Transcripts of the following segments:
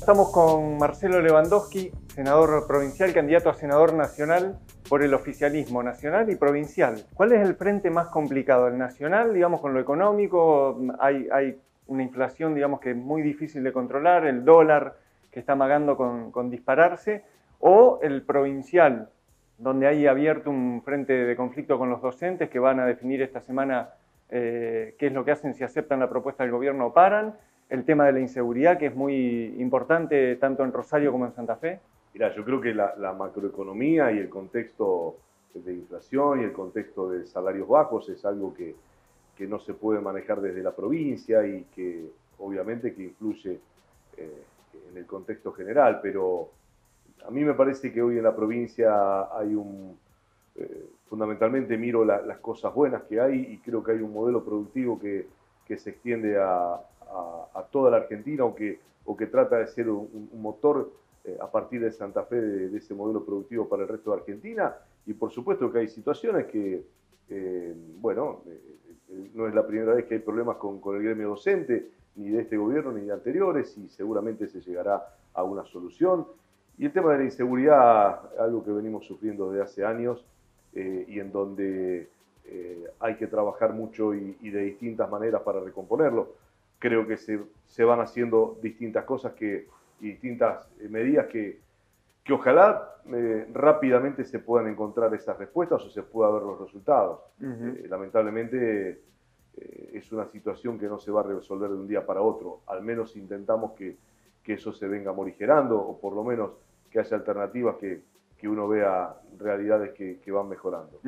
Estamos con Marcelo Lewandowski, senador provincial, candidato a senador nacional por el oficialismo nacional y provincial. ¿Cuál es el frente más complicado? ¿El nacional, digamos, con lo económico? Hay, una inflación, digamos, que es muy difícil de controlar, el dólar que está amagando con, dispararse, o el provincial, donde hay abierto un frente de conflicto con los docentes que van a definir esta semana eh, qué es lo que hacen si aceptan la propuesta del gobierno o paran, el tema de la inseguridad, que es muy importante tanto en Rosario como en Santa Fe? Mira, yo creo que la, macroeconomía y el contexto de inflación y el contexto de salarios bajos es algo que, que no se puede manejar desde la provincia y que obviamente que influye eh, en el contexto general, pero a mí me parece que hoy en la provincia hay un, eh, fundamentalmente miro las cosas buenas que hay y creo que hay un modelo productivo que, que se extiende a, a, toda la Argentina o que, o que trata de ser un, motor eh, a partir de Santa Fe de, ese modelo productivo para el resto de Argentina. Y por supuesto que hay situaciones que, eh, bueno, eh, no es la primera vez que hay problemas con, con, el gremio docente, ni de este gobierno ni de anteriores, y seguramente se llegará a una solución. Y el tema de la inseguridad, algo que venimos sufriendo desde hace años y en donde hay que trabajar mucho y, y de distintas maneras para recomponerlo creo que se, se van haciendo distintas cosas que, y distintas eh, medidas que, que ojalá eh, rápidamente se puedan encontrar esas respuestas o se pueda ver los resultados. Eh, lamentablemente es una situación que no se va a resolver de un día para otro. Al menos intentamos que, que eso se venga morigerando o por lo menos que haya alternativas que, que uno vea realidades que, que van mejorando.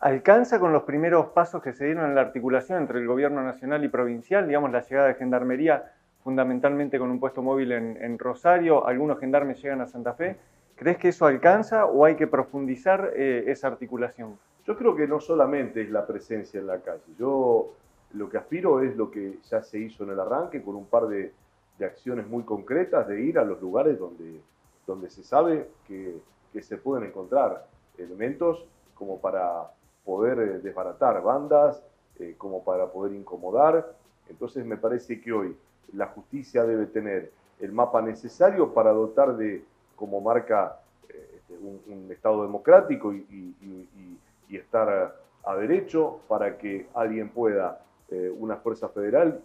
¿Alcanza con los primeros pasos que se dieron en la articulación entre el gobierno nacional y provincial, digamos la llegada de gendarmería fundamentalmente con un puesto móvil en, Rosario, algunos gendarmes llegan a Santa Fe? ¿Crees que eso alcanza o hay que profundizar eh, esa articulación? Yo creo que no solamente es la presencia en la calle, yo lo que aspiro es lo que ya se hizo en el arranque con un par de, acciones muy concretas de ir a los lugares donde, donde se sabe que, que se pueden encontrar elementos como para poder eh, desbaratar bandas, eh, como para poder incomodar. Entonces me parece que hoy la justicia debe tener el mapa necesario para dotar de, como marca, eh, este, un, Estado democrático y, estar a, derecho para que alguien pueda, una fuerza federal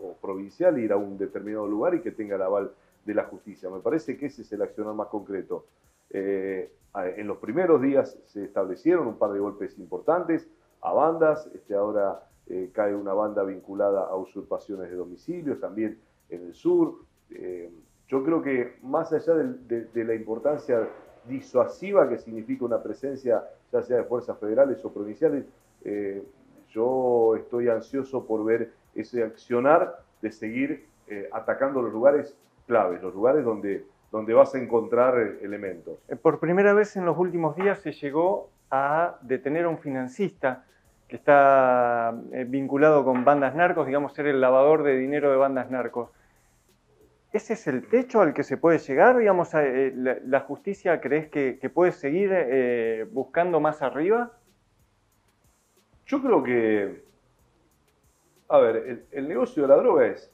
o provincial, ir a un determinado lugar y que tenga el aval de la justicia. Me parece que ese es el accionar más concreto. En los primeros días se establecieron un par de golpes importantes a bandas, este, ahora eh, cae una banda vinculada a usurpaciones de domicilios, también en el sur. Eh, yo creo que más allá de, la importancia disuasiva que significa una presencia, ya sea de fuerzas federales o provinciales, eh, yo estoy ansioso por ver ese accionar de seguir atacando los lugares claves, los lugares donde donde vas a encontrar elementos. Eh, por primera vez en los últimos días se llegó a detener a un financista que está eh, vinculado con bandas narcos, digamos ser el lavador de dinero de bandas narcos. ¿Ese es el techo al que se puede llegar? Digamos, eh, la, justicia crees que, puede seguir buscando más arriba? Yo creo que, a ver, el negocio de la droga es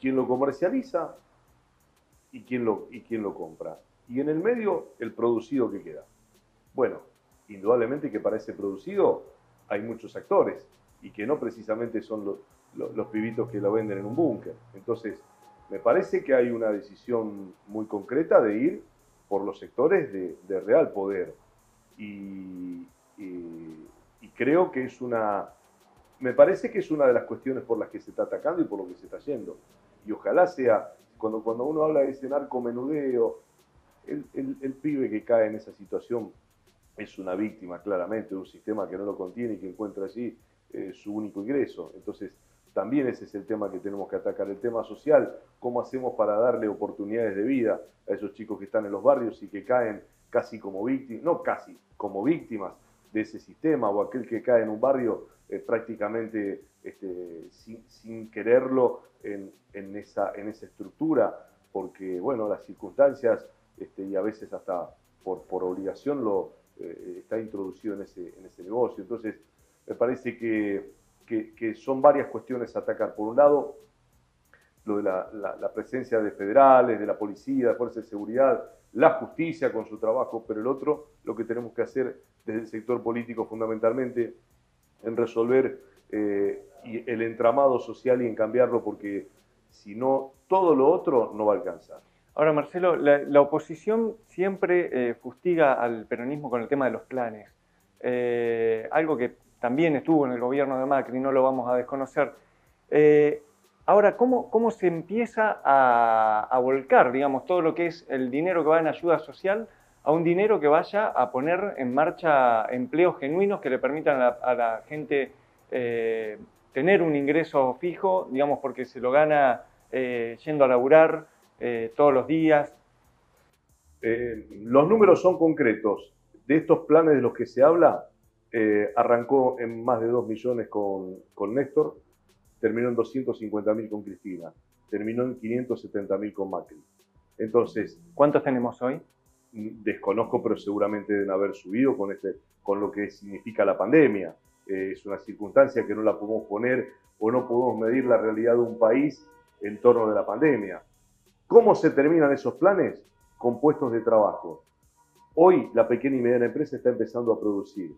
quien lo comercializa, y quién lo, y quién lo compra. Y en el medio, el producido que queda. Bueno, indudablemente que para ese producido hay muchos actores y que no precisamente son los, los, pibitos que lo venden en un búnker. Entonces, me parece que hay una decisión muy concreta de ir por los sectores de, de real poder. Y, y, y, creo que es una, me parece que es una de las cuestiones por las que se está atacando y por lo que se está yendo. Y ojalá sea cuando, uno habla de ese narcomenudeo, el, el, pibe que cae en esa situación es una víctima claramente de un sistema que no lo contiene y que encuentra allí eh, su único ingreso. Entonces, también ese es el tema que tenemos que atacar, el tema social, cómo hacemos para darle oportunidades de vida a esos chicos que están en los barrios y que caen casi como víctimas, no casi, como víctimas de ese sistema, o aquel que cae en un barrio eh, prácticamente este, sin, quererlo en, esa, estructura, porque bueno, las circunstancias este, y a veces hasta por, obligación lo eh, está introducido en ese, negocio. Entonces, me parece que, son varias cuestiones a atacar. Por un lado, lo de la, presencia de federales, de la policía, de fuerzas de seguridad, la justicia con su trabajo, pero el otro, lo que tenemos que hacer desde el sector político fundamentalmente, en resolver eh, el entramado social y en cambiarlo, porque si no, todo lo otro no va a alcanzar. Ahora, Marcelo, la, oposición siempre eh, fustiga al peronismo con el tema de los planes. Eh, algo que también estuvo en el gobierno de Macri, no lo vamos a desconocer. Ahora, ¿cómo, ¿cómo, se empieza a, volcar, digamos, todo lo que es el dinero que va en ayuda social a un dinero que vaya a poner en marcha empleos genuinos que le permitan a la, gente eh, tener un ingreso fijo, digamos, porque se lo gana eh, yendo a laburar eh, todos los días? los números son concretos. De estos planes de los que se habla, arrancó en más de 2 millones con, con Néstor, terminó en 250.000 con Cristina, terminó en 570.000 con Macri. Entonces... ¿Cuántos tenemos hoy? Desconozco, pero seguramente deben haber subido con, este, con lo que significa la pandemia. Eh, es una circunstancia que no la podemos poner o no podemos medir la realidad de un país en torno de la pandemia. ¿Cómo se terminan esos planes? Con puestos de trabajo. Hoy la pequeña y mediana empresa está empezando a producir.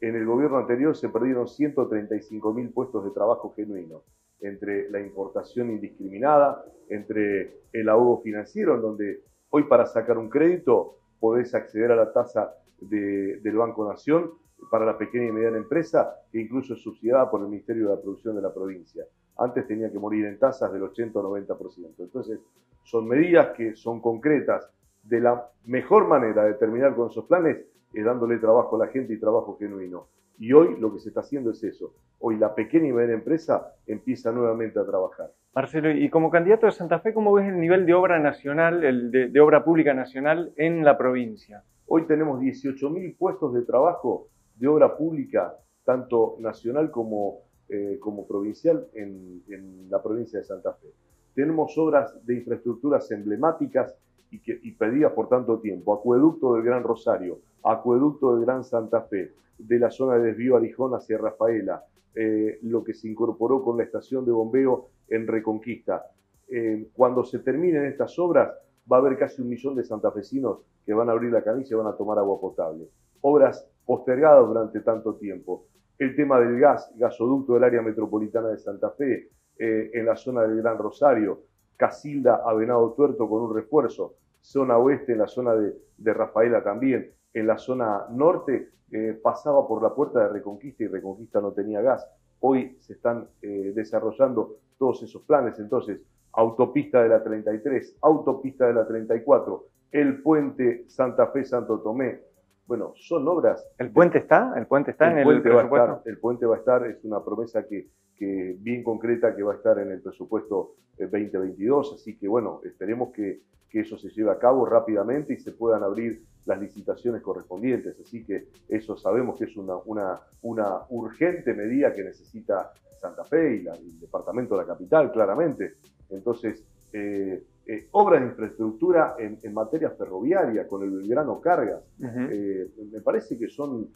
En el gobierno anterior se perdieron 135 mil puestos de trabajo genuinos, entre la importación indiscriminada, entre el ahogo financiero, en donde hoy para sacar un crédito podés acceder a la tasa del Banco Nación para la pequeña y mediana empresa, que incluso es subsidiada por el Ministerio de la Producción de la provincia. Antes tenía que morir en tasas del 80 o 90%. Entonces, son medidas que son concretas. De la mejor manera de terminar con esos planes es dándole trabajo a la gente y trabajo genuino. Y hoy lo que se está haciendo es eso. Hoy la pequeña y mediana empresa empieza nuevamente a trabajar. Marcelo, y como candidato de Santa Fe, ¿cómo ves el nivel de obra nacional, el de, obra pública nacional en la provincia? Hoy tenemos 18.000 puestos de trabajo de obra pública, tanto nacional como, eh, como provincial, en, en la provincia de Santa Fe. Tenemos obras de infraestructuras emblemáticas y, que, y pedidas por tanto tiempo. Acueducto del Gran Rosario, acueducto del Gran Santa Fe, de la zona de desvío Arijón hacia Rafaela, eh, lo que se incorporó con la estación de bombeo en Reconquista. Eh, cuando se terminen estas obras, va a haber casi un millón de santafesinos que van a abrir la canilla y van a tomar agua potable. Obras postergadas durante tanto tiempo. El tema del gas, gasoducto del área metropolitana de Santa Fe, eh, en la zona del Gran Rosario, Casilda a Venado Tuerto con un refuerzo, zona oeste en la zona de, de Rafaela también, en la zona norte eh, pasaba por la puerta de Reconquista y Reconquista no tenía gas. Hoy se están eh, desarrollando todos esos planes. Entonces, autopista de la 33, autopista de la 34, el puente Santa Fe-Santo Tomé. Bueno, son obras. ¿El puente está? ¿El puente está en el presupuesto? el puente va a estar, es una promesa que, bien concreta que va a estar en el presupuesto 2022. Eh, Así que bueno, esperemos que, que eso se lleve a cabo rápidamente y se puedan abrir las licitaciones correspondientes. Así que eso sabemos que es una, una, una urgente medida que necesita Santa Fe y, el departamento de la capital, claramente. Entonces, eh, eh, obras de infraestructura en, materia ferroviaria con el grano Cargas, eh, me parece que son,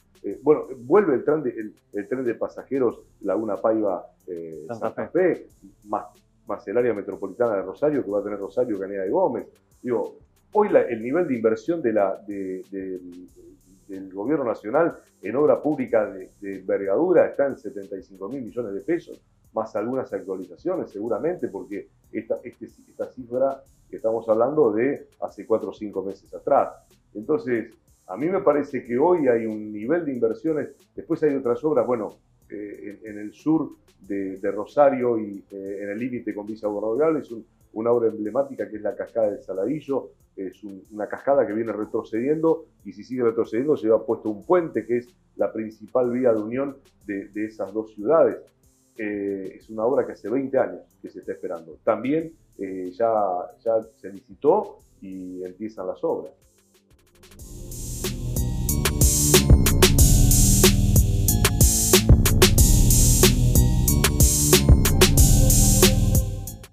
bueno, vuelve el tren de, el, tren de pasajeros Laguna Paiva Santa, Fe, más, más el área metropolitana de Rosario, que va a tener Rosario, Caneda de Gómez. Digo, Hoy el nivel de inversión de la, del gobierno nacional en obra pública de, envergadura está en 75 mil millones de pesos, más algunas actualizaciones seguramente, porque esta, este, esta cifra que estamos hablando de hace cuatro o cinco meses atrás. Entonces, a mí me parece que hoy hay un nivel de inversiones, después hay otras obras, bueno, eh, en, el sur de, Rosario y eh, en el límite con Visa Gobernador es una obra emblemática que es la cascada del Saladillo, es una cascada que viene retrocediendo y si sigue retrocediendo se va puesto un puente que es la principal vía de unión de, esas dos ciudades. Eh, es una obra que hace 20 años que se está esperando. También eh, ya, ya se licitó y empiezan las obras.